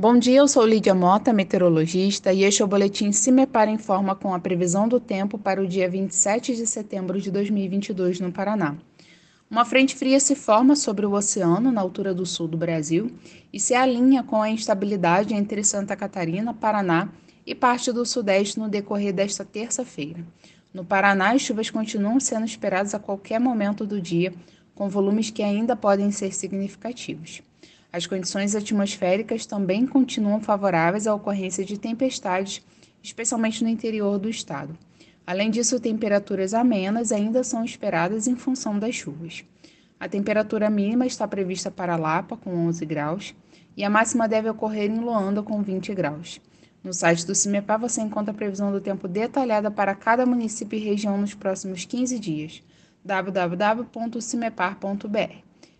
Bom dia, eu sou Lídia Mota, meteorologista, e este é o boletim CIMEPAR Informa com a previsão do tempo para o dia 27 de setembro de 2022 no Paraná. Uma frente fria se forma sobre o oceano na altura do sul do Brasil e se alinha com a instabilidade entre Santa Catarina, Paraná e parte do sudeste no decorrer desta terça-feira. No Paraná, as chuvas continuam sendo esperadas a qualquer momento do dia, com volumes que ainda podem ser significativos. As condições atmosféricas também continuam favoráveis à ocorrência de tempestades, especialmente no interior do estado. Além disso, temperaturas amenas ainda são esperadas em função das chuvas. A temperatura mínima está prevista para Lapa, com 11 graus, e a máxima deve ocorrer em Luanda, com 20 graus. No site do CIMEPAR você encontra a previsão do tempo detalhada para cada município e região nos próximos 15 dias. www.cimepar.br